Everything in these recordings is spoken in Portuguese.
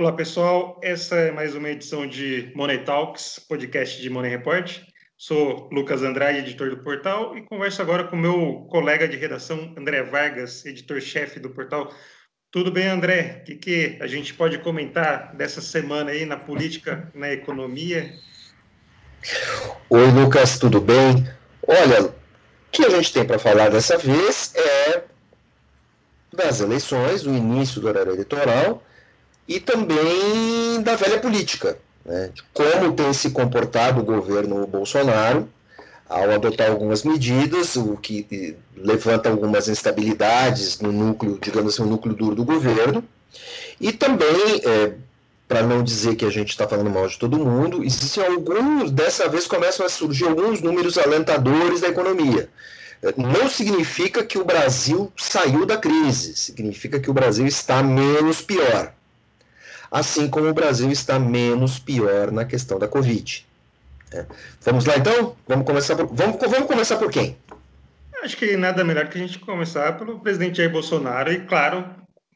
Olá, pessoal. Essa é mais uma edição de Money Talks, podcast de Money Report. Sou Lucas Andrade, editor do portal, e converso agora com meu colega de redação, André Vargas, editor-chefe do portal. Tudo bem, André? O que, que a gente pode comentar dessa semana aí na política, na economia? Oi, Lucas, tudo bem? Olha, o que a gente tem para falar dessa vez é das eleições, do início do horário eleitoral e também da velha política, né, de como tem se comportado o governo Bolsonaro ao adotar algumas medidas, o que levanta algumas instabilidades no núcleo, digamos assim, no núcleo duro do governo, e também, é, para não dizer que a gente está falando mal de todo mundo, existem alguns, dessa vez começam a surgir alguns números alentadores da economia. É, não significa que o Brasil saiu da crise, significa que o Brasil está menos pior assim como o Brasil está menos pior na questão da Covid. É. Vamos lá então? Vamos começar por, vamos, vamos começar por quem? Acho que nada melhor que a gente começar pelo presidente Jair Bolsonaro e, claro,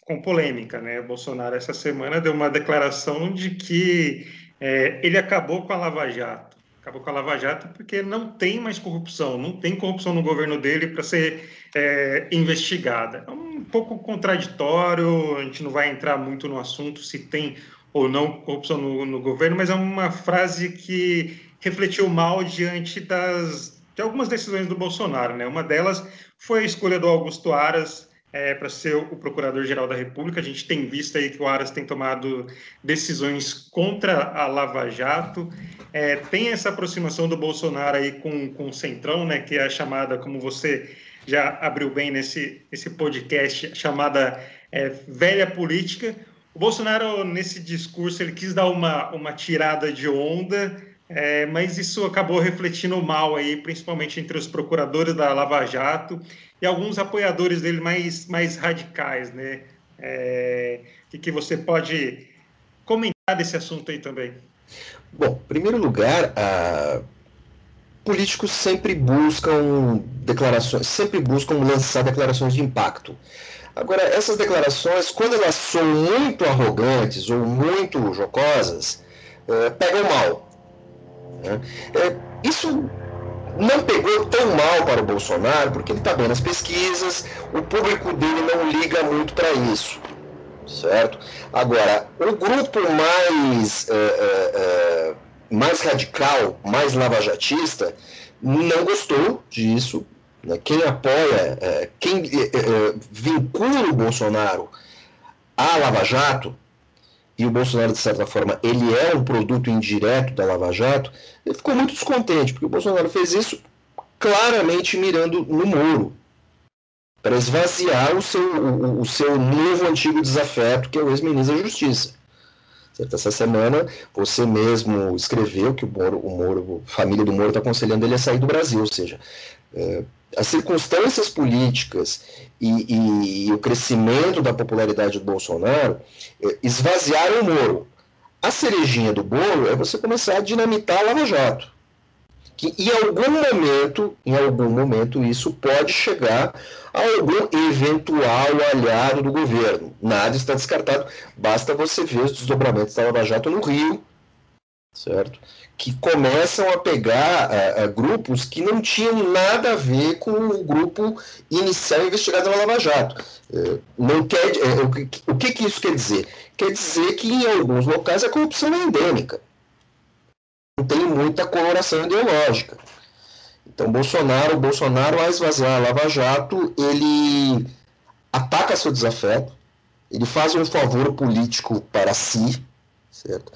com polêmica, né? Bolsonaro essa semana deu uma declaração de que é, ele acabou com a Lava Jato. Acabou com a Lava Jato porque não tem mais corrupção, não tem corrupção no governo dele para ser é, investigada. É um pouco contraditório, a gente não vai entrar muito no assunto se tem ou não corrupção no, no governo, mas é uma frase que refletiu mal diante das, de algumas decisões do Bolsonaro. Né? Uma delas foi a escolha do Augusto Aras é, para ser o Procurador-Geral da República. A gente tem visto aí que o Aras tem tomado decisões contra a Lava Jato. É, tem essa aproximação do Bolsonaro aí com, com o Centrão, né, que é a chamada, como você já abriu bem nesse, nesse podcast, chamada é, velha política. O Bolsonaro, nesse discurso, ele quis dar uma, uma tirada de onda, é, mas isso acabou refletindo mal aí, principalmente entre os procuradores da Lava Jato e alguns apoiadores dele mais, mais radicais, né? É, que, que você pode comentar desse assunto aí também? Bom, em primeiro lugar, a políticos sempre buscam declarações, sempre buscam lançar declarações de impacto. Agora, essas declarações, quando elas são muito arrogantes ou muito jocosas, é, pegam mal. Né? É, isso não pegou tão mal para o Bolsonaro, porque ele está bem nas pesquisas, o público dele não liga muito para isso. Certo? Agora, o grupo mais. É, mais radical, mais lavajatista, não gostou disso. Né? Quem apoia, quem vincula o Bolsonaro à Lava Jato, e o Bolsonaro, de certa forma, ele é um produto indireto da Lava Jato, ele ficou muito descontente, porque o Bolsonaro fez isso claramente mirando no Moro, para esvaziar o seu, o, o seu novo antigo desafeto, que é o ex-ministro da Justiça. Certo? Essa semana você mesmo escreveu que o Moro, o Moro a família do Moro está aconselhando ele a sair do Brasil, ou seja, é, as circunstâncias políticas e, e, e, o crescimento da popularidade do Bolsonaro é, esvaziaram o Moro. A cerejinha do bolo é você começar a dinamitar a Lava Jato que em algum momento, em algum momento, isso pode chegar a algum eventual aliado do governo. Nada está descartado, basta você ver os desdobramentos da Lava Jato no Rio, certo? Que começam a pegar grupos que não tinham nada a ver com o grupo inicial investigado na Lava Jato. Uh, não quer, o, que, o que, que isso quer dizer? Quer dizer que em alguns locais a corrupção é endêmica não tem muita coloração ideológica. Então, Bolsonaro, Bolsonaro, ao esvaziar a Lava Jato, ele ataca seu desafeto, ele faz um favor político para si, certo?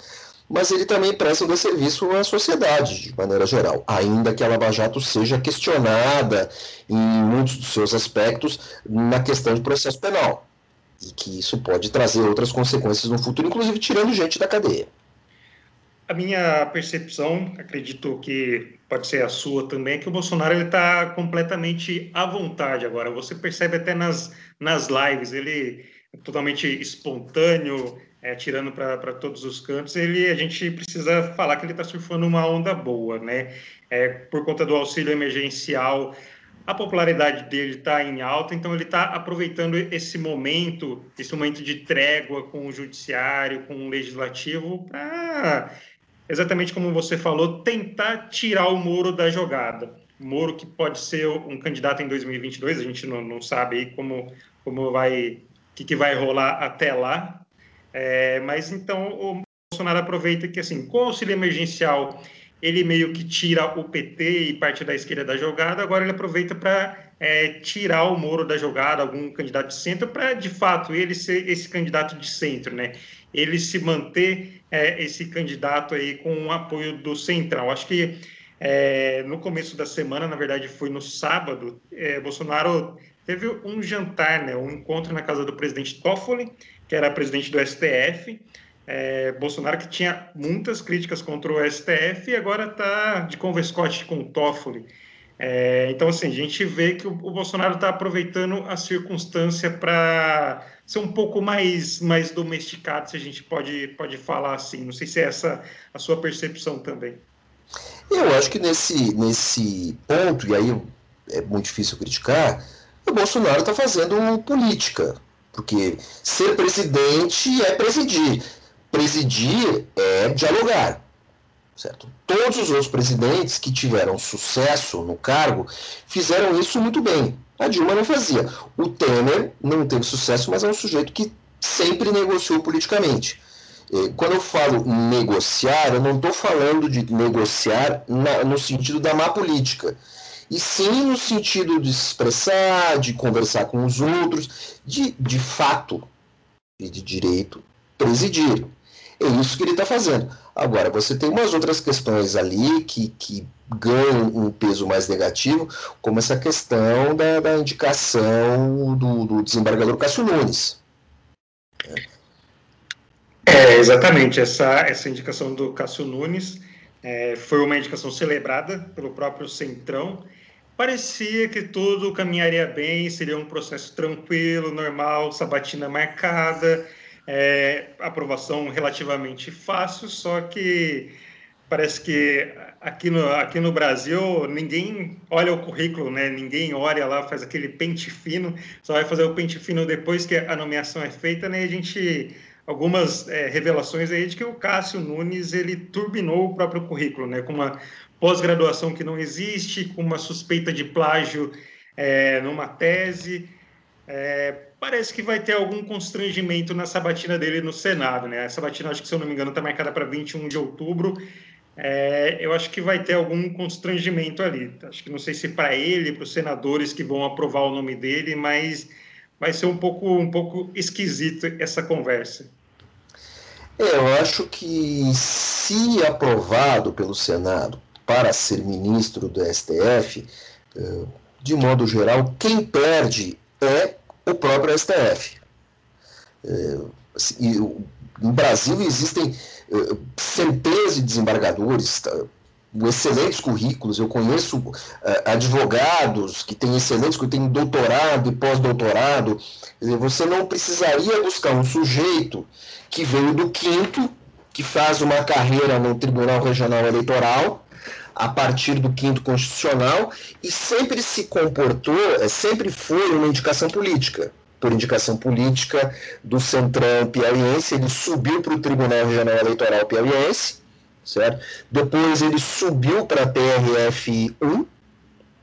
Mas ele também presta um serviço à sociedade, de maneira geral, ainda que a Lava Jato seja questionada em muitos dos seus aspectos na questão de processo penal. E que isso pode trazer outras consequências no futuro, inclusive tirando gente da cadeia. A minha percepção, acredito que pode ser a sua também, é que o Bolsonaro está completamente à vontade agora. Você percebe até nas, nas lives, ele é totalmente espontâneo, é, tirando para todos os cantos. Ele, a gente precisa falar que ele está surfando uma onda boa, né? É, por conta do auxílio emergencial, a popularidade dele está em alta, então ele está aproveitando esse momento, esse momento de trégua com o judiciário, com o legislativo, para, exatamente como você falou, tentar tirar o Moro da jogada. Moro que pode ser um candidato em 2022, a gente não, não sabe como, como vai, o que, que vai rolar até lá, é, mas então o Bolsonaro aproveita que, assim, com o auxílio emergencial ele meio que tira o PT e parte da esquerda da jogada, agora ele aproveita para é, tirar o Moro da jogada, algum candidato de centro, para de fato ele ser esse candidato de centro, né? Ele se manter é, esse candidato aí com o apoio do Centrão. Acho que é, no começo da semana, na verdade foi no sábado, é, Bolsonaro teve um jantar, né, um encontro na casa do presidente Toffoli, que era presidente do STF, é, Bolsonaro que tinha muitas críticas contra o STF e agora está de converscote com o Toffoli. É, então, assim, a gente vê que o, o Bolsonaro está aproveitando a circunstância para ser um pouco mais, mais domesticado, se a gente pode, pode falar assim. Não sei se é essa a sua percepção também. Eu acho que nesse, nesse ponto, e aí é muito difícil criticar, o Bolsonaro está fazendo política. Porque ser presidente é presidir presidir é dialogar. Certo? Todos os outros presidentes que tiveram sucesso no cargo fizeram isso muito bem. A Dilma não fazia. O Temer não teve sucesso, mas é um sujeito que sempre negociou politicamente. Quando eu falo negociar, eu não estou falando de negociar na, no sentido da má política, e sim no sentido de se expressar, de conversar com os outros, de, de fato e de direito presidir. É isso que ele está fazendo. Agora, você tem umas outras questões ali que, que ganham um peso mais negativo, como essa questão da, da indicação do, do, desembargador Cássio Nunes. É, exatamente. Essa, essa indicação do Cássio Nunes é, foi uma indicação celebrada pelo próprio Centrão. Parecia que tudo caminharia bem, seria um processo tranquilo, normal, sabatina marcada é, aprovação relativamente fácil, só que parece que aqui no, aqui no Brasil ninguém olha o currículo, né? Ninguém olha lá, faz aquele pente fino, só vai fazer o pente fino depois que a nomeação é feita, né? E a gente algumas é, revelações aí de que o Cássio Nunes ele turbinou o próprio currículo, né? Com uma pós-graduação que não existe, com uma suspeita de plágio é, numa tese. É, parece que vai ter algum constrangimento na sabatina dele no Senado, né? A sabatina, acho que se eu não me engano, está marcada para 21 de outubro. É, eu acho que vai ter algum constrangimento ali. Acho que não sei se para ele, para os senadores que vão aprovar o nome dele, mas vai ser um pouco, um pouco esquisito essa conversa. Eu acho que se aprovado pelo Senado para ser ministro do STF, eh, de modo geral, quem perde é o próprio STF. É, assim, no Brasil existem é, centenas de desembargadores, tá, excelentes currículos. Eu conheço advogados que têm excelentes, que têm doutorado e pós-doutorado. Você não precisaria buscar um sujeito que veio do quinto, que faz uma carreira no Tribunal Regional Eleitoral, a partir do quinto constitucional e sempre se comportou, é, sempre foi uma indicação política. Por indicação política do Centrão Piauiense, ele subiu para o Tribunal Regional Eleitoral Piauiense, certo? Depois ele subiu para a TRF 1,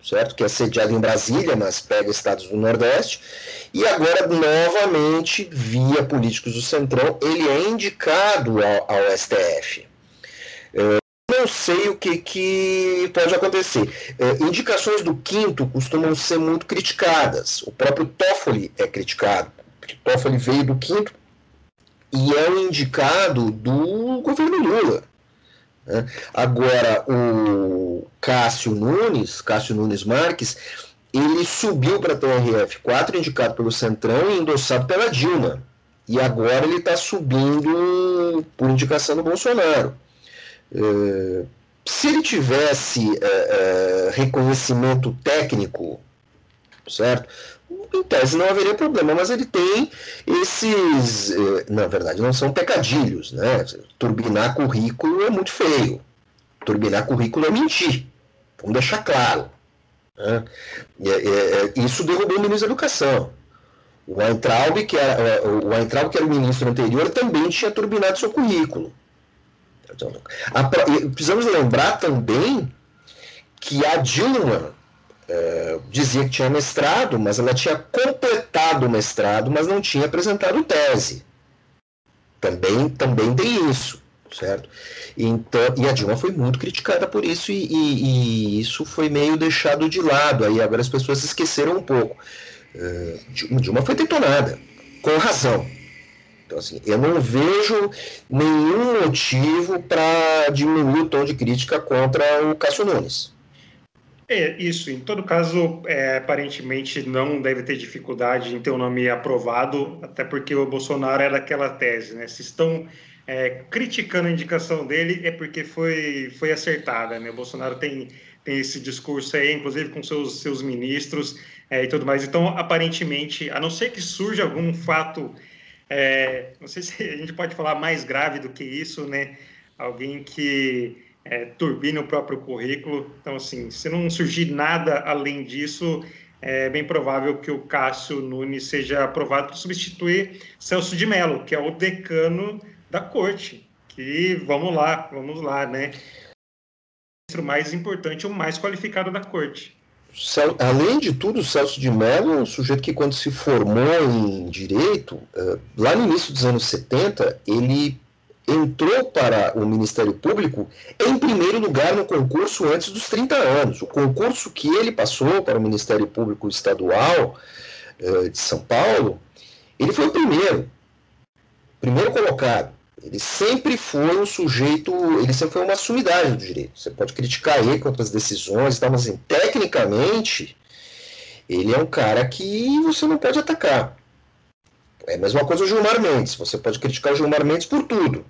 certo? Que é sediado em Brasília, mas pega estados do Nordeste. E agora, novamente, via políticos do Centrão, ele é indicado ao, ao STF. É, não sei o que, que pode acontecer. É, indicações do quinto costumam ser muito criticadas. O próprio Toffoli é criticado, porque Toffoli veio do quinto e é um indicado do governo Lula. Né? Agora, o Cássio Nunes, Cássio Nunes Marques, ele subiu para a TRF4, indicado pelo Centrão e endossado pela Dilma. E agora ele está subindo por indicação do Bolsonaro. É, se ele tivesse é, é, reconhecimento técnico, certo? Em tese não haveria problema, mas ele tem esses, na verdade, não são pecadilhos, né? Turbinar currículo é muito feio. Turbinar currículo é mentir. Vamos deixar claro. É, é, é, isso derrubou o ministro da Educação. O Weintraub, que era o, Weintraub, que era o ministro anterior, também tinha turbinado seu currículo. A, precisamos lembrar também que a Dilma é, dizia que tinha mestrado, mas ela tinha completado o mestrado, mas não tinha apresentado tese. Também, também tem isso, certo? Então, e a Dilma foi muito criticada por isso e, e, e isso foi meio deixado de lado. Aí agora as pessoas se esqueceram um pouco. Uh, Dilma foi detonada, com razão. Então, assim, eu não vejo nenhum motivo para diminuir o tom de crítica contra o Cássio Nunes. É, isso. Em todo caso, é, aparentemente não deve ter dificuldade em ter o nome aprovado, até porque o Bolsonaro é daquela tese, né? Se estão é, criticando a indicação dele, é porque foi, foi acertada, né? O Bolsonaro tem, tem esse discurso aí, inclusive com seus, seus ministros é, e tudo mais. Então, aparentemente, a não ser que surja algum fato, é, não sei se a gente pode falar mais grave do que isso, né? Alguém que é, turbina o próprio currículo. Então, assim, se não surgir nada além disso, é bem provável que o Cássio Nunes seja aprovado para substituir Celso de Mello, que é o decano da corte. Que vamos lá, vamos lá, né? O mais importante, o mais qualificado da corte. Além de tudo, Celso de Mello é um sujeito que, quando se formou em direito, eh, lá no início dos anos 70, ele entrou para o Ministério Público em primeiro lugar no concurso antes dos 30 anos. O concurso que ele passou para o Ministério Público Estadual uh, de São Paulo, ele foi o primeiro, primeiro colocado. Ele sempre foi um sujeito, ele sempre foi uma sumidade do direito. Você pode criticar ele quanto às decisões, mas assim, tecnicamente, ele é um cara que você não pode atacar. É a mesma coisa o Gilmar Mendes. Você pode criticar o Gilmar Mendes por tudo.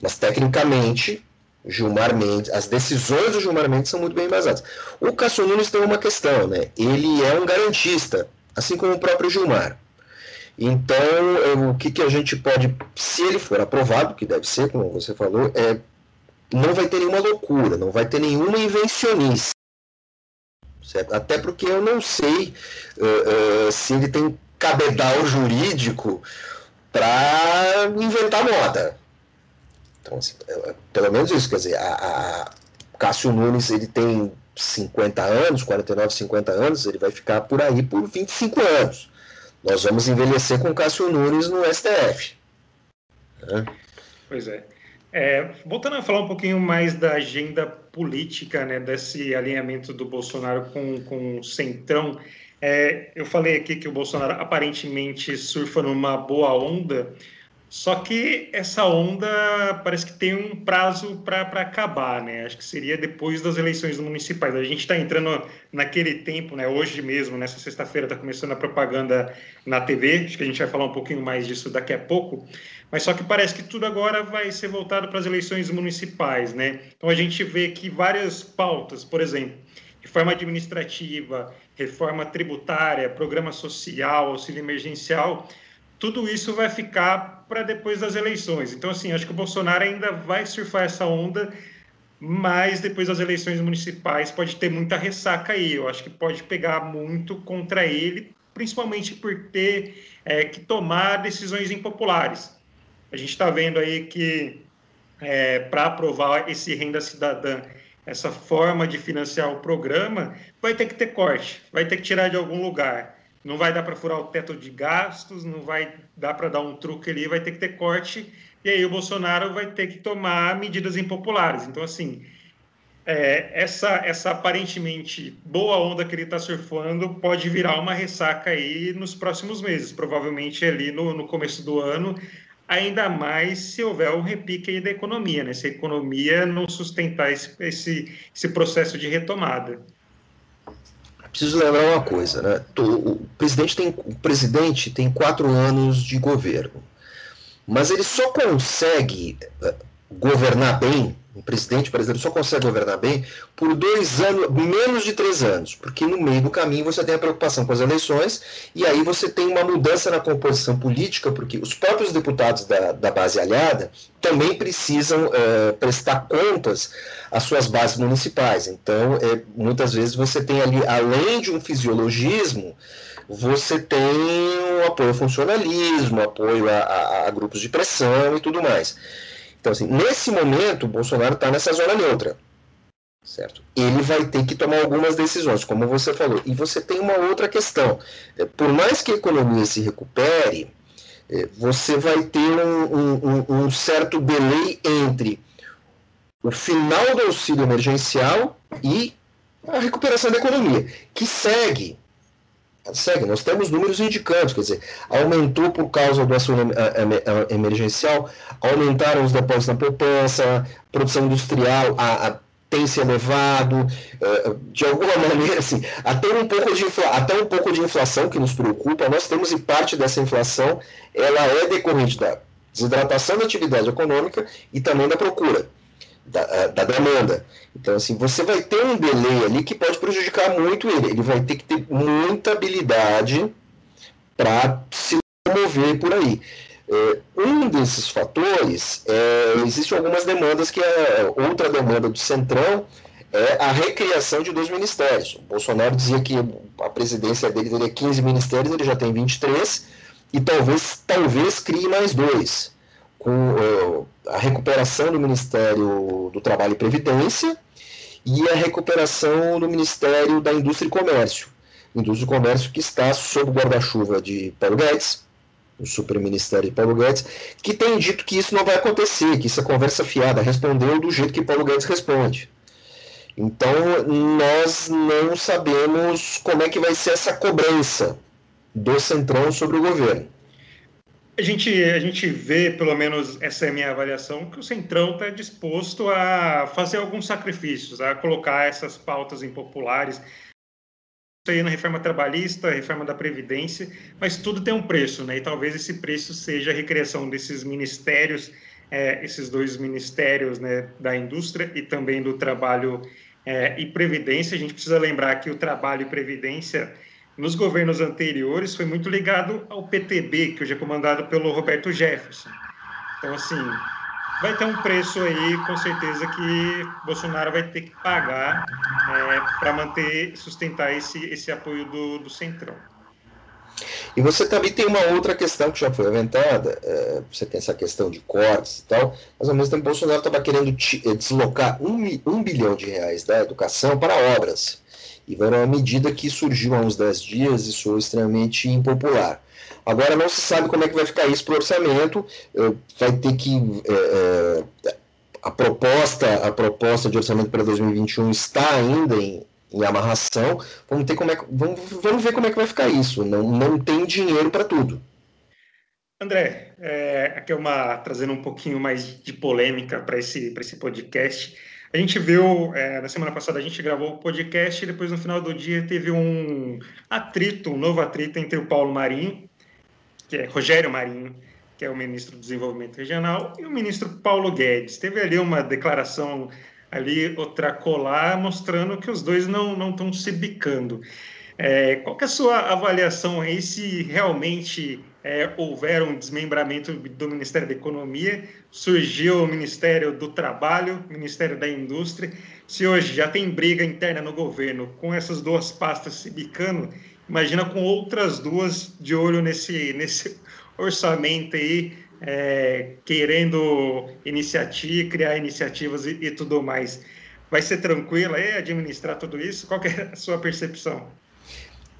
Mas, tecnicamente, Gilmar Mendes, as decisões do Gilmar Mendes são muito bem embasadas. O Cássio Nunes tem uma questão, né? Ele é um garantista, assim como o próprio Gilmar. Então, o que, que a gente pode, se ele for aprovado, que deve ser, como você falou, é, não vai ter nenhuma loucura, não vai ter nenhuma invencionice. Certo? Até porque eu não sei uh, uh, se ele tem cabedal jurídico para inventar moda. Então, assim, é, pelo menos isso, quer dizer, a, a Cássio Nunes ele tem 50 anos, 49, 50 anos, ele vai ficar por aí por 25 anos. Nós vamos envelhecer com Cássio Nunes no STF. Né? Pois é. é. Voltando a falar um pouquinho mais da agenda política, né, desse alinhamento do Bolsonaro com, com o Centrão, é, eu falei aqui que o Bolsonaro aparentemente surfa numa boa onda, só que essa onda parece que tem um prazo para acabar, né? Acho que seria depois das eleições municipais. A gente está entrando naquele tempo, né? Hoje mesmo, nessa sexta-feira, está começando a propaganda na TV. Acho que a gente vai falar um pouquinho mais disso daqui a pouco. Mas só que parece que tudo agora vai ser voltado para as eleições municipais, né? Então a gente vê que várias pautas, por exemplo, reforma administrativa, reforma tributária, programa social, auxílio emergencial, tudo isso vai ficar para depois das eleições. Então, assim, acho que o Bolsonaro ainda vai surfar essa onda, mas depois das eleições municipais pode ter muita ressaca aí. Eu acho que pode pegar muito contra ele, principalmente por ter é, que tomar decisões impopulares. A gente está vendo aí que é, para aprovar esse renda cidadã, essa forma de financiar o programa, vai ter que ter corte, vai ter que tirar de algum lugar não vai dar para furar o teto de gastos, não vai dar para dar um truque ali, vai ter que ter corte, e aí o Bolsonaro vai ter que tomar medidas impopulares. Então, assim, é, essa, essa aparentemente boa onda que ele está surfando pode virar uma ressaca aí nos próximos meses, provavelmente ali no, no começo do ano, ainda mais se houver um repique aí da economia, né? se a economia não sustentar esse, esse, esse processo de retomada preciso lembrar uma coisa, né? O presidente tem, o presidente tem quatro anos de governo, mas ele só consegue eh, governar bem, um presidente brasileiro só consegue governar bem por dois anos, menos de três anos, porque no meio do caminho você tem a preocupação com as eleições e aí você tem uma mudança na composição política, porque os próprios deputados da, da base aliada também precisam é, prestar contas às suas bases municipais. Então, é, muitas vezes você tem ali, além de um fisiologismo, você tem um apoio ao funcionalismo, apoio a, a, a grupos de pressão e tudo mais. Então, assim, nesse momento, o Bolsonaro está nessa zona neutra. Certo? Ele vai ter que tomar algumas decisões, como você falou. E você tem uma outra questão. É, por mais que a economia se recupere, é, você vai ter um, um, um certo delay entre o final do auxílio emergencial e a recuperação da economia, que segue segue, nós temos números indicantes, quer dizer, aumentou por causa do auxílio emergencial, aumentaram os depósitos na poupança, produção industrial a, a, tem se elevado, uh, de alguma maneira, assim, até um, pouco de até um pouco de inflação que nos preocupa, nós temos, e parte dessa inflação, ela é decorrente da desidratação da atividade econômica e também da procura da, da, demanda. Então, assim, você vai ter um delay ali que pode prejudicar muito ele. Ele vai ter que ter muita habilidade para se mover por aí. É, um desses fatores, é, algumas demandas que é outra demanda do Centrão é a recriação de dois ministérios. O Bolsonaro dizia que a presidência dele teria 15 ministérios, ele já tem 23, e talvez, talvez crie mais dois com uh, a recuperação do Ministério do Trabalho e Previdência e a recuperação do Ministério da Indústria e Comércio. Indústria e Comércio que está sob o guarda-chuva de Paulo Guedes, o superministério de Paulo Guedes, que tem dito que isso não vai acontecer, que isso é conversa fiada, respondeu do jeito que Paulo Guedes responde. Então, nós não sabemos como é que vai ser essa cobrança do Centrão sobre o governo. A gente, a gente vê, pelo menos essa é a minha avaliação, que o Centrão está disposto a fazer alguns sacrifícios, a colocar essas pautas impopulares, aí na reforma trabalhista, reforma da Previdência, mas tudo tem um preço, né? E talvez esse preço seja a recriação desses ministérios, é, esses dois ministérios né, da indústria e também do trabalho é, e Previdência. A gente precisa lembrar que o trabalho e Previdência nos governos anteriores foi muito ligado ao PTB, que hoje é comandado pelo Roberto Jefferson. Então, assim, vai ter um preço aí, com certeza, que Bolsonaro vai ter que pagar é, para manter, sustentar esse, esse apoio do, do Centrão. E você também tem uma outra questão que já foi aventada, é, você tem essa questão de cortes e tal, mas ao mesmo tempo Bolsonaro estava querendo eh, deslocar um, um bilhão de reais da educação para obras. Era uma medida que surgiu há uns 10 dias e foi extremamente impopular. Agora não se sabe como é que vai ficar isso para o orçamento, vai ter que. É, é, a, proposta, a proposta de orçamento para 2021 está ainda em, em amarração. Vamos, ter como é, vamos, vamos ver como é que vai ficar isso. Não, não tem dinheiro para tudo. André, é, aqui é uma trazendo um pouquinho mais de polêmica para esse, esse podcast. A gente viu, é, na semana passada, a gente gravou o podcast e depois, no final do dia, teve um atrito, um novo atrito entre o Paulo Marinho, que é Rogério Marinho, que é o ministro do Desenvolvimento Regional, e o ministro Paulo Guedes. Teve ali uma declaração ali, outra colar, mostrando que os dois não estão se bicando. É, qual é a sua avaliação aí se realmente é, houver um desmembramento do Ministério da Economia, surgiu o Ministério do Trabalho, Ministério da Indústria. Se hoje já tem briga interna no governo com essas duas pastas se bicando, imagina com outras duas de olho nesse, nesse orçamento aí, é, querendo iniciativa, criar iniciativas e, e tudo mais. Vai ser tranquilo aí administrar tudo isso? Qual é a sua percepção?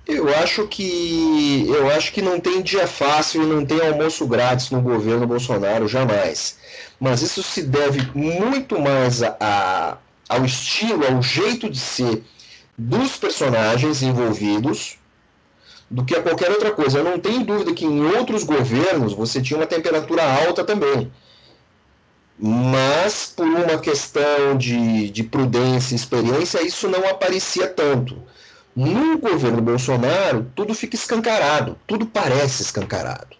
Eu acho que eu acho que não tem dia fácil e não tem almoço grátis no governo Bolsonaro jamais. Mas isso se deve muito mais a, a, ao estilo, ao jeito de ser dos personagens envolvidos do que a qualquer outra coisa. Eu não tenho dúvida que em outros governos você tinha uma temperatura alta também. Mas por uma questão de, de prudência e experiência, isso não aparecia tanto. No governo Bolsonaro, tudo fica escancarado, tudo parece escancarado.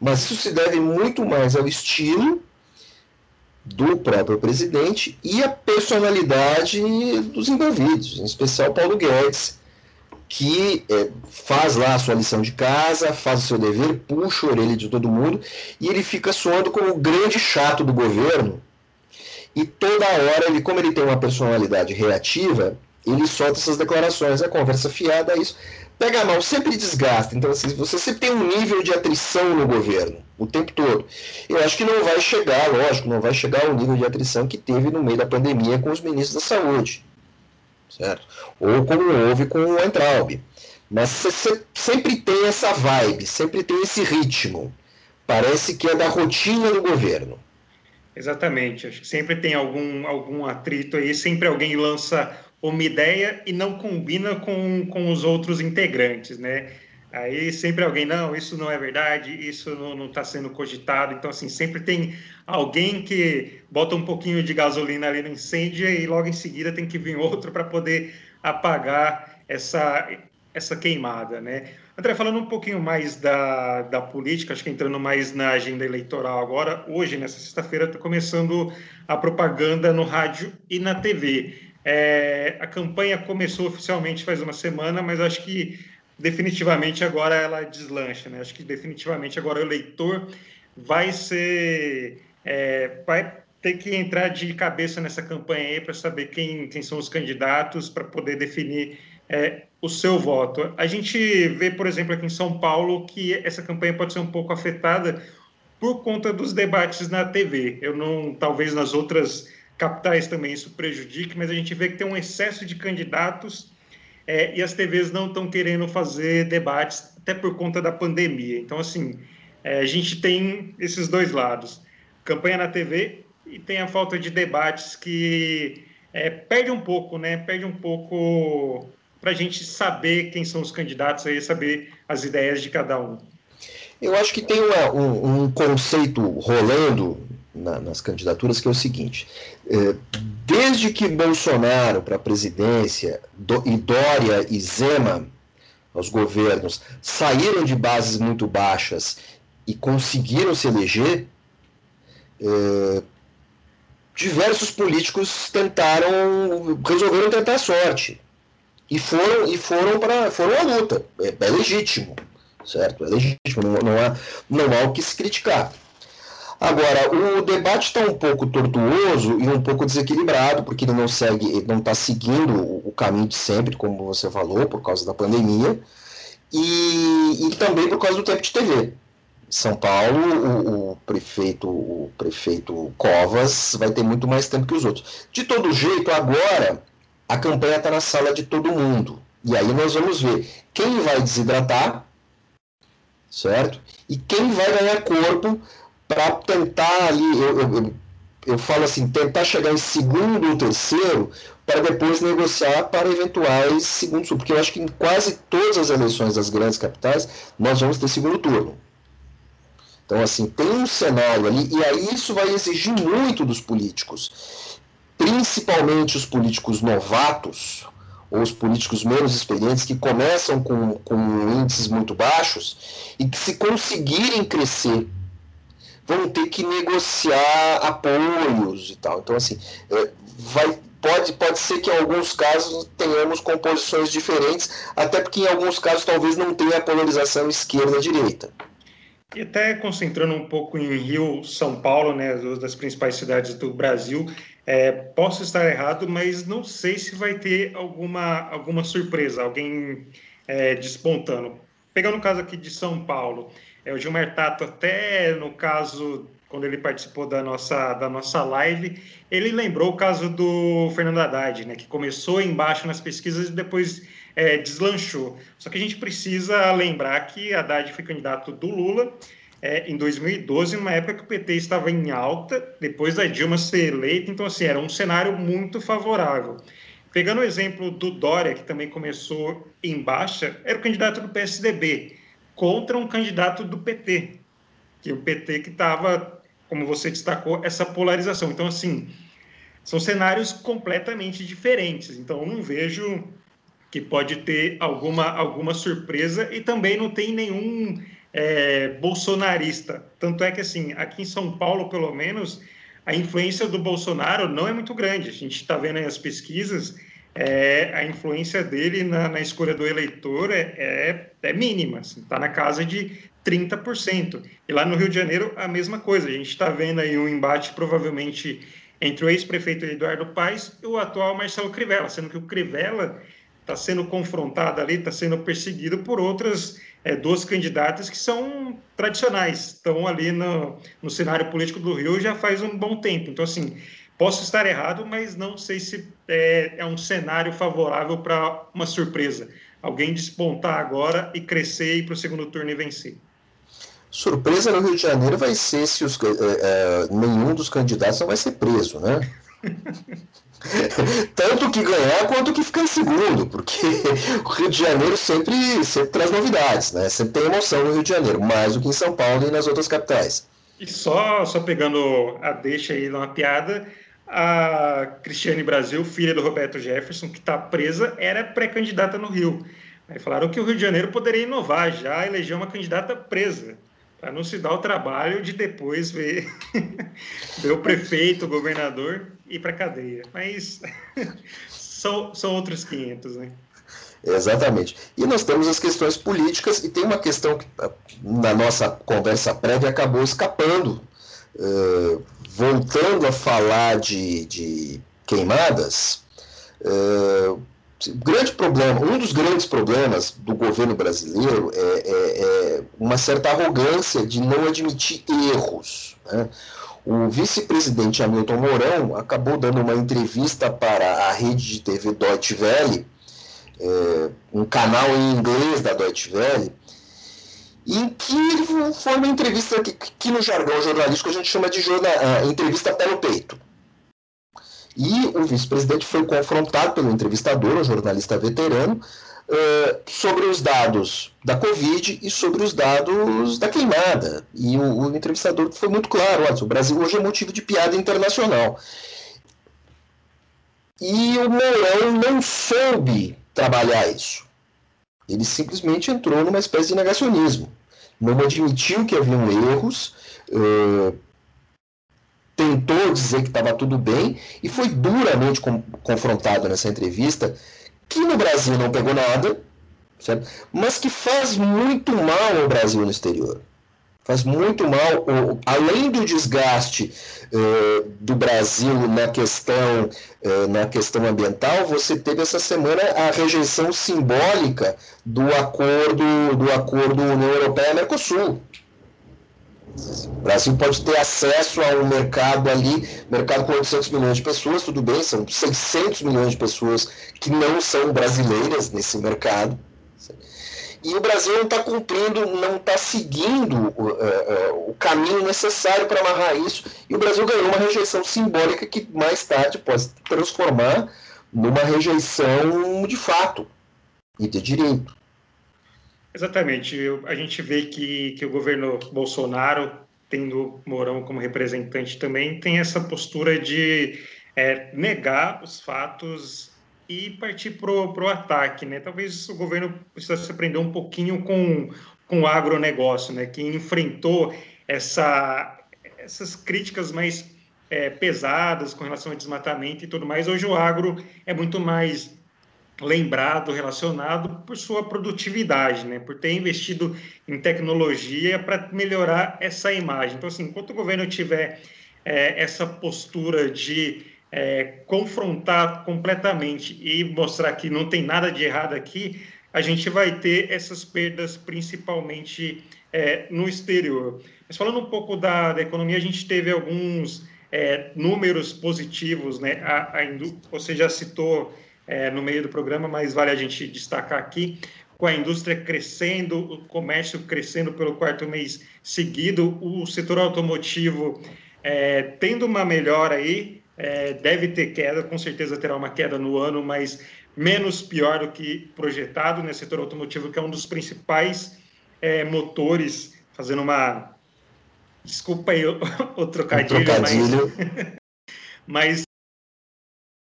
Mas isso se deve muito mais ao estilo do próprio presidente e a personalidade dos envolvidos, em especial Paulo Guedes, que é, faz lá a sua lição de casa, faz o seu dever, puxa a orelha de todo mundo e ele fica soando como o grande chato do governo. E toda hora, ele, como ele tem uma personalidade reativa, ele solta essas declarações, a conversa fiada, isso pega mal, sempre desgasta. Então, assim, você sempre tem um nível de atrição no governo, o tempo todo. Eu acho que não vai chegar, lógico, não vai chegar ao nível de atrição que teve no meio da pandemia com os ministros da saúde certo? Ou como houve com o Entraub. Mas você sempre tem essa vibe, sempre tem esse ritmo. Parece que é da rotina do governo. Exatamente. Acho que sempre tem algum, algum atrito aí, sempre alguém lança uma ideia e não combina com, com os outros integrantes, né? Aí sempre alguém, não, isso não é verdade, isso não está sendo cogitado. Então, assim, sempre tem alguém que bota um pouquinho de gasolina ali no incêndio e logo em seguida tem que vir outro para poder apagar essa, essa queimada, né? André, falando um pouquinho mais da, da política, acho que entrando mais na agenda eleitoral agora, hoje, nessa sexta-feira, está começando a propaganda no rádio e na TV. É, a campanha começou oficialmente faz uma semana, mas acho que definitivamente agora ela deslancha, né? Acho que definitivamente agora o eleitor vai ser é, vai ter que entrar de cabeça nessa campanha aí para saber quem, quem são os candidatos para poder definir é, o seu voto. A gente vê, por exemplo, aqui em São Paulo que essa campanha pode ser um pouco afetada por conta dos debates na TV. Eu não, talvez nas outras capitais também isso prejudique, mas a gente vê que tem um excesso de candidatos é, e as TVs não estão querendo fazer debates, até por conta da pandemia. Então, assim, é, a gente tem esses dois lados: campanha na TV e tem a falta de debates que é, perde um pouco, né? Perde um pouco para a gente saber quem são os candidatos aí, saber as ideias de cada um. Eu acho que tem uma, um, um, conceito rolando na, nas candidaturas que é o seguinte: é, desde que Bolsonaro para a presidência do, e Dória e Zema aos governos saíram de bases muito baixas e conseguiram se eleger, é, diversos políticos tentaram, resolveram tentar a sorte e foram e foram para foram à luta. É, é legítimo, certo? É legítimo, não, não, há, não há o que se criticar. Agora, o debate está um pouco tortuoso e um pouco desequilibrado, porque ele não segue, não está seguindo o caminho de sempre, como você falou, por causa da pandemia, e, e também por causa do tempo de TV. São Paulo, o, o, prefeito, o prefeito Covas vai ter muito mais tempo que os outros. De todo jeito, agora a campanha está na sala de todo mundo. E aí nós vamos ver quem vai desidratar, certo? E quem vai ganhar corpo para tentar ali, eu, eu, eu, falo assim, tentar chegar em segundo ou terceiro para depois negociar para eventuais segundos. Porque eu acho que em quase todas as eleições das grandes capitais nós vamos ter segundo turno. Então, assim, tem um cenário ali, e aí isso vai exigir muito dos políticos, principalmente os políticos novatos, ou os políticos menos experientes, que começam com, com índices muito baixos, e que se conseguirem crescer vão ter que negociar apoios e tal. Então, assim, é, vai, pode, pode ser que em alguns casos tenhamos composições diferentes, até porque em alguns casos talvez não tenha a polarização esquerda-direita. E até concentrando um pouco em Rio, São Paulo, né, duas das principais cidades do Brasil, é, posso estar errado, mas não sei se vai ter alguma, alguma surpresa, alguém é, despontando. Pegando o caso aqui de São Paulo, é, o Gilmar Tato, até no caso, quando ele participou da nossa, da nossa live, ele lembrou o caso do Fernando Haddad, né, que começou embaixo nas pesquisas e depois é, deslanchou. Só que a gente precisa lembrar que Haddad foi candidato do Lula é, em 2012, numa época que o PT estava em alta, depois da Dilma ser eleita, então, assim, era um cenário muito favorável. Pegando o exemplo do Dória, que também começou em baixa, era o candidato do PSDB contra um candidato do PT, que o PT que estava, como você destacou, essa polarização. Então, assim, são cenários completamente diferentes. Então, eu não vejo que pode ter alguma, alguma surpresa e também não tem nenhum é, bolsonarista. Tanto é que, assim, aqui em São Paulo, pelo menos, a influência do Bolsonaro não é muito grande. A gente está vendo aí as pesquisas, é, a influência dele na, na escolha do eleitor é, é, é mínima, está assim, tá na casa de 30%. E lá no Rio de Janeiro, a mesma coisa. A gente está vendo aí um embate provavelmente entre o ex-prefeito Eduardo Paes e o atual Marcelo Crivella, sendo que o Crivella está sendo confrontado ali, está sendo perseguido por outras é, duas candidatas que são tradicionais, estão ali no, no cenário político do Rio já faz um bom tempo. Então, assim, posso estar errado, mas não sei se é, é um cenário favorável para uma surpresa. Alguém despontar agora e crescer e ir para o segundo turno e vencer. Surpresa no Rio de Janeiro vai ser se os, é, nenhum dos candidatos não vai ser preso, né? Tanto que ganhar quanto que ficar em segundo, porque o Rio de Janeiro sempre, sempre traz novidades, né? Sempre tem emoção no Rio de Janeiro, mais do que em São Paulo e nas outras capitais. E só, só pegando a deixa aí de uma piada, a Cristiane Brasil, filha do Roberto Jefferson, que está presa, era pré-candidata no Rio. Aí falaram que o Rio de Janeiro poderia inovar, já eleger uma candidata presa para não se dar o trabalho de depois ver, ver o prefeito, o governador ir para cadeia. Mas são, são outros 500, né? Exatamente. E nós temos as questões políticas, e tem uma questão que na nossa conversa prévia acabou escapando. Uh, voltando a falar de, de queimadas, uh, grande problema, um dos grandes problemas do governo brasileiro é, é, é uma certa arrogância de não admitir erros. Né? O vice-presidente Hamilton Mourão acabou dando uma entrevista para a rede de TV Deutsche Welle, é, um canal em inglês da Deutsche Welle, em que foi uma entrevista que, que no jargão jornalístico a gente chama de jornal, uh, entrevista pelo peito. E o vice-presidente foi confrontado pelo entrevistador, um jornalista veterano, uh, sobre os dados da Covid e sobre os dados da queimada. E o, o entrevistador foi muito claro: olha, o Brasil hoje é motivo de piada internacional. E o Mourão não soube trabalhar isso. Ele simplesmente entrou numa espécie de negacionismo. Não admitiu que haviam erros, uh, tentou dizer que estava tudo bem e foi duramente com, confrontado nessa entrevista que no Brasil não pegou nada, certo? mas que faz muito mal ao Brasil no exterior. Faz muito mal, além do desgaste uh, do Brasil na questão, uh, na questão ambiental, você teve essa semana a rejeição simbólica do acordo, do acordo União Europeia-Mercosul. O Brasil pode ter acesso a um mercado ali, mercado com 800 milhões de pessoas, tudo bem, são 600 milhões de pessoas que não são brasileiras nesse mercado. E o Brasil não está cumprindo, não está seguindo o, uh, o, caminho necessário para amarrar isso. E o Brasil ganhou uma rejeição simbólica que mais tarde pode transformar numa rejeição de fato e de direito. Exatamente. A gente vê que, que o governo Bolsonaro, tendo Mourão como representante também, tem essa postura de é, negar os fatos e partir para o ataque. Né? Talvez o governo precisasse aprender um pouquinho com, com o agronegócio, né? que enfrentou essa, essas críticas mais é, pesadas com relação ao desmatamento e tudo mais. Hoje o agro é muito mais lembrado, relacionado por sua produtividade, né? por ter investido em tecnologia para melhorar essa imagem. Então, assim, enquanto o governo tiver é, essa postura de é, confrontar completamente e mostrar que não tem nada de errado aqui, a gente vai ter essas perdas principalmente é, no exterior. Mas falando um pouco da, da economia, a gente teve alguns é, números positivos, né? A, a, você já citou é, no meio do programa, mas vale a gente destacar aqui, com a indústria crescendo, o comércio crescendo pelo quarto mês seguido, o setor automotivo é, tendo uma melhora aí, é, deve ter queda, com certeza terá uma queda no ano, mas menos pior do que projetado no né, setor automotivo, que é um dos principais é, motores, fazendo uma. Desculpa aí o, o trocadilho, o trocadilho. mas. mas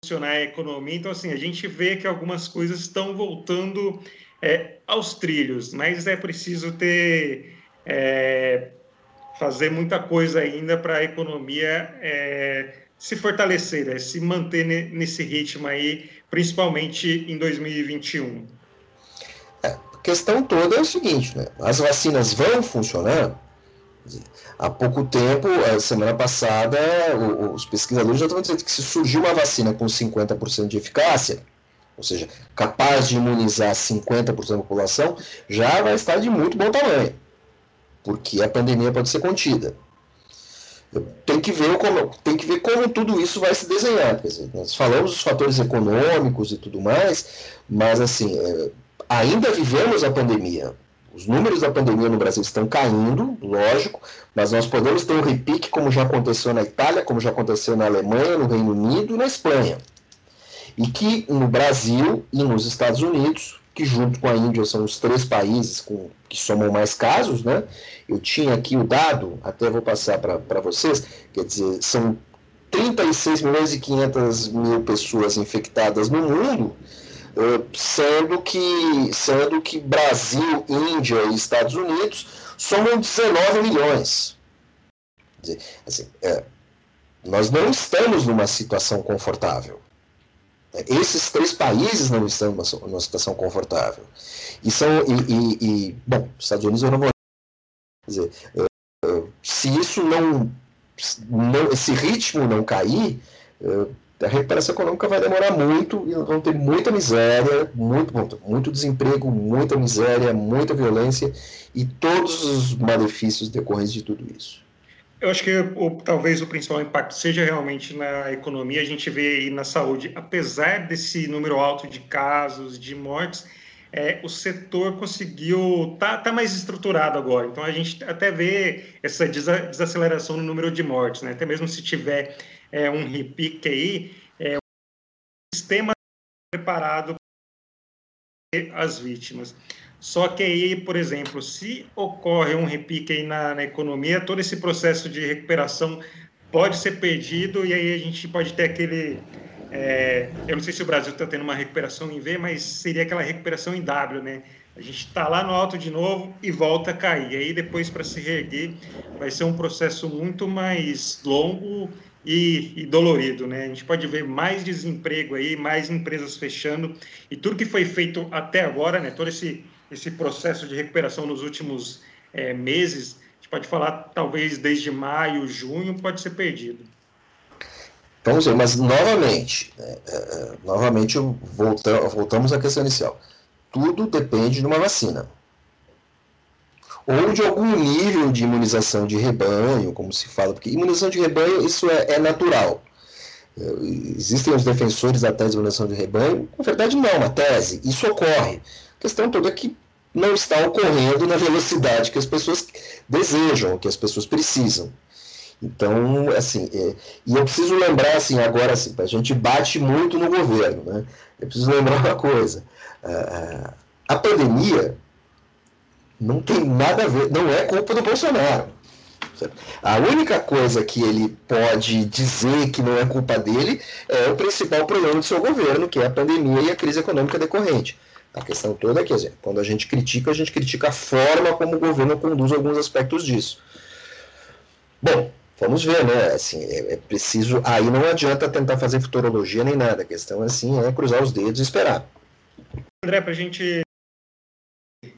funcionar a economia. Então, assim, a gente vê que algumas coisas estão voltando é, aos trilhos, mas é preciso ter é, fazer muita coisa ainda para a economia é, se fortalecer, né? se manter nesse ritmo aí, principalmente em 2021. É, a questão toda é o seguinte, né? as vacinas vão funcionar? Há pouco tempo, semana passada, os pesquisadores já estavam dizendo que se surgir uma vacina com 50% de eficácia, ou seja, capaz de imunizar 50% da população, já vai estar de muito bom tamanho, porque a pandemia pode ser contida. Tem que ver como, tem que ver como tudo isso vai se desenhar. Dizer, nós falamos dos fatores econômicos e tudo mais, mas assim, é, ainda vivemos a pandemia. Os números da pandemia no Brasil estão caindo, lógico, mas nós podemos ter um repique, como já aconteceu na Itália, como já aconteceu na Alemanha, no Reino Unido e na Espanha. E que no Brasil e nos Estados Unidos, que junto com a Índia são os três países com, que somam mais casos, né? Eu tinha aqui o dado, até vou passar para vocês, quer dizer, são 36 milhões e 500 mil pessoas infectadas no mundo, sendo que, sendo que Brasil, Índia e Estados Unidos somam 19 milhões. Assim, é, nós não estamos numa situação confortável. Esses três países não estão numa, situação confortável. E são e, e, e, bom, Estados Unidos eu não vou dizer, eh, se isso não, não esse ritmo não cair, eh, a recuperação econômica vai demorar muito e vão ter muita miséria, muito, muito, muito desemprego, muita miséria, muita violência e todos os malefícios decorrentes de tudo isso. Eu acho que o, talvez o principal impacto seja realmente na economia. A gente vê aí na saúde, apesar desse número alto de casos, de mortes, é, o setor conseguiu tá, tá mais estruturado agora. Então a gente até vê essa desaceleração no número de mortes, né? Até mesmo se tiver é, um repique aí, é, o sistema preparado para as vítimas. Só que aí, por exemplo, se ocorre um repique aí na, na economia, todo esse processo de recuperação pode ser perdido e aí a gente pode ter aquele é, eu não sei se o Brasil está tendo uma recuperação em V, mas seria aquela recuperação em W, né? A gente está lá no alto de novo e volta a cair. Aí depois para se reerguer vai ser um processo muito mais longo e, e, dolorido, né? A gente pode ver mais desemprego aí, mais empresas fechando e tudo que foi feito até agora, né? Todo esse esse processo de recuperação nos últimos é, meses, a gente pode falar talvez desde maio, junho, pode ser perdido. Vamos ver, mas novamente, é, é, novamente volta, voltamos à questão inicial. Tudo depende de uma vacina. Ou de algum nível de imunização de rebanho, como se fala, porque imunização de rebanho, isso é, é natural. É, existem os defensores da tese de imunização de rebanho, na verdade não, uma tese, isso ocorre. A questão toda é que não está ocorrendo na velocidade que as pessoas desejam, que as pessoas precisam. Então, assim, é, e eu preciso lembrar, assim, agora, assim, a gente bate muito no governo, né? Eu preciso lembrar uma coisa. A, a pandemia não tem nada a ver, não é culpa do Bolsonaro. A única coisa que ele pode dizer que não é culpa dele é o principal problema do seu governo, que é a pandemia e a crise econômica decorrente. A questão toda é que, quando a gente critica, a gente critica a forma como o governo conduz alguns aspectos disso. Bom, Vamos ver, né? Assim, é, é, preciso. Aí não adianta tentar fazer futurologia nem nada. A questão assim é cruzar os dedos e esperar. André, para a gente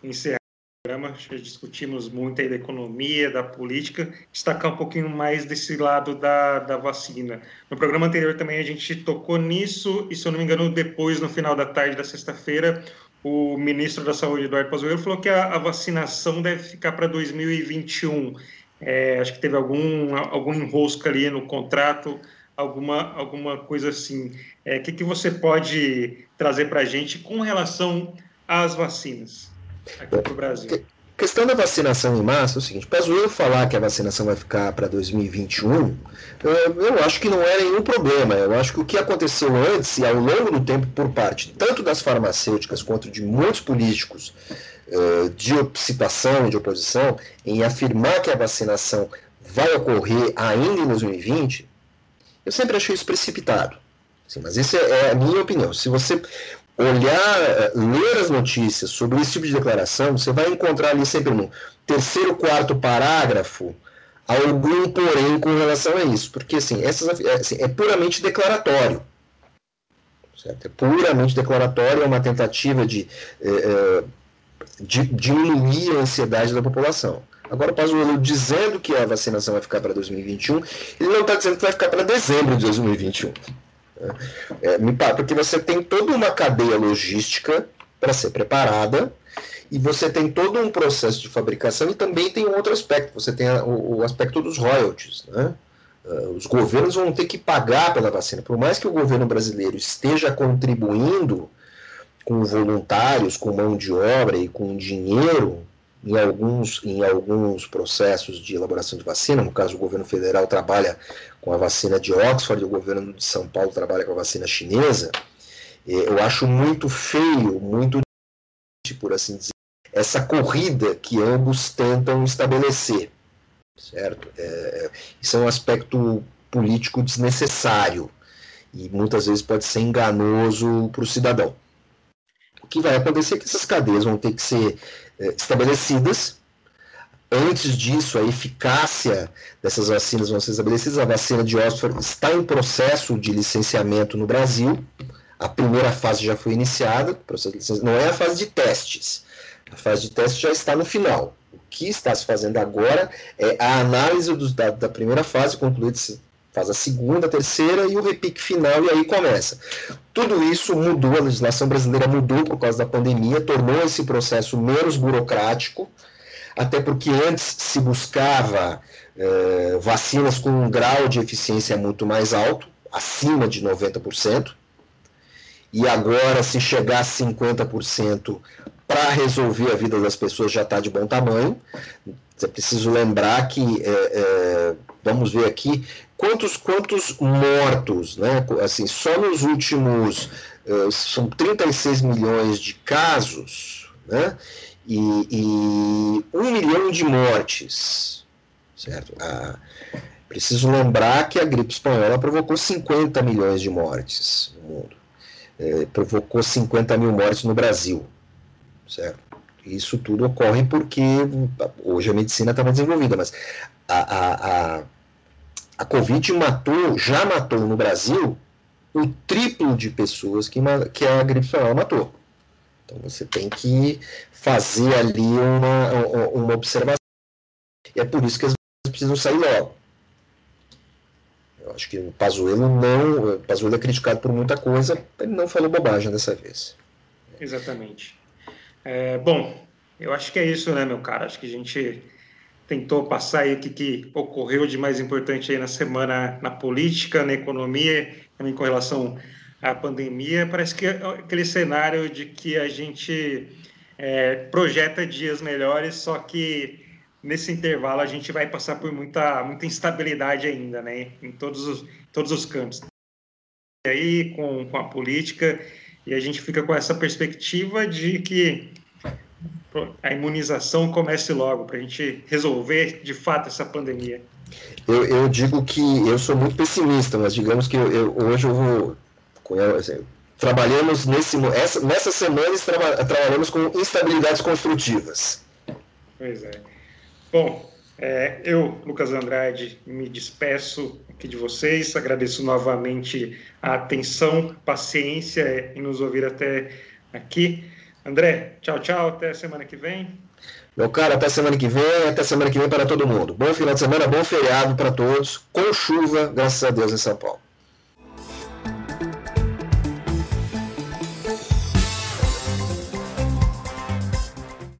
encerrar programa, já discutimos muito aí da economia, da política, destacar um pouquinho mais desse lado da, da vacina. No programa anterior também a gente tocou nisso, e se eu não me engano, depois, no final da tarde da sexta-feira, o ministro da Saúde, Eduardo Pazuello, falou que a, a vacinação deve ficar para 2021. É, acho que teve algum, algum enrosco ali no contrato, alguma, alguma coisa assim. O é, que, que você pode trazer para a gente com relação às vacinas aqui para o Brasil? Questão da vacinação em massa é o seguinte: Pazuello falar que a vacinação vai ficar para 2021, eu, eu acho que não é nenhum problema. Eu acho que o que aconteceu antes e ao longo do tempo por parte tanto das farmacêuticas quanto de muitos políticos uh, de situação de oposição em afirmar que a vacinação vai ocorrer ainda em 2020, eu sempre achei isso precipitado. Sim, mas isso é, é a minha opinião. Se você olhar, eh, ler as notícias sobre esse tipo de declaração, você vai encontrar ali sempre no terceiro, quarto parágrafo algum porém com relação a isso, porque assim, essas, é, assim, é puramente declaratório. Certo? É puramente declaratório, é uma tentativa de, é, de diminuir a ansiedade da população. Agora, o Pazuello dizendo que a vacinação vai ficar para 2021, ele não está dizendo que vai ficar para dezembro de 2021. É, porque você tem toda uma cadeia logística para ser preparada e você tem todo um processo de fabricação e também tem um outro aspecto, você tem o, o aspecto dos royalties, né? Uh, os governos vão ter que pagar pela vacina. Por mais que o governo brasileiro esteja contribuindo com voluntários, com mão de obra e com dinheiro em alguns, em alguns processos de elaboração de vacina, no caso o governo federal trabalha com a vacina de Oxford e o governo de São Paulo trabalha com a vacina chinesa, eu acho muito feio, muito por assim dizer, essa corrida que ambos tentam estabelecer, certo? É, isso é um aspecto político desnecessário e muitas vezes pode ser enganoso para o cidadão. Que vai acontecer é que essas cadeias vão ter que ser é, estabelecidas. Antes disso, a eficácia dessas vacinas vão ser estabelecidas. A vacina de Oxford está em processo de licenciamento no Brasil. A primeira fase já foi iniciada, não é a fase de testes. A fase de teste já está no final. O que está se fazendo agora é a análise dos dados da primeira fase, concluída faz a segunda, a terceira e o repique final, e aí começa. Tudo isso mudou, a legislação brasileira mudou por causa da pandemia, tornou esse processo menos burocrático, até porque antes se buscava eh, vacinas com um grau de eficiência muito mais alto, acima de 90%, e agora, se chegar a 50%, para resolver a vida das pessoas já está de bom tamanho. É preciso lembrar que, é, é, vamos ver aqui, quantos, quantos mortos, né? Assim, só nos últimos, é, são 36 milhões de casos, né? E, e um milhão de mortes, certo? Ah, preciso lembrar que a gripe espanhola provocou 50 milhões de mortes no mundo. É, provocou 50 mil mortes no Brasil certo? Isso tudo ocorre porque hoje a medicina está mais desenvolvida, mas a, a, a, a Covid matou, já matou no Brasil o triplo de pessoas que, que a gripe espanhola matou. Então você tem que fazer ali uma, uma observação. E é por isso que as precisam sair logo. Eu acho que o Pazuello não. O Pazuello é criticado por muita coisa, ele não falou bobagem dessa vez. Exatamente. É, bom, eu acho que é isso, né, meu cara? Acho que a gente tentou passar aí o que, que ocorreu de mais importante aí na semana na política, na economia, também com relação à pandemia. Parece que aquele cenário de que a gente é, projeta dias melhores, só que nesse intervalo a gente vai passar por muita, muita instabilidade ainda, né? Em todos os, todos os campos. E aí, com, com a política e a gente fica com essa perspectiva de que a imunização comece logo, para a gente resolver de fato essa pandemia. Eu, eu, digo que eu sou muito pessimista, mas digamos que eu, eu, hoje eu vou. Assim, trabalhamos nesse, essa, nessa semana traba, trabalhamos com instabilidades construtivas. Pois é. Bom, é, eu, Lucas Andrade, me despeço aqui de vocês, agradeço novamente a atenção, paciência em nos ouvir até aqui. André, tchau, tchau, até semana que vem. Meu cara, até semana que vem, até semana que vem para todo mundo. Bom final de semana, bom feriado para todos, com chuva, graças a Deus, em São Paulo.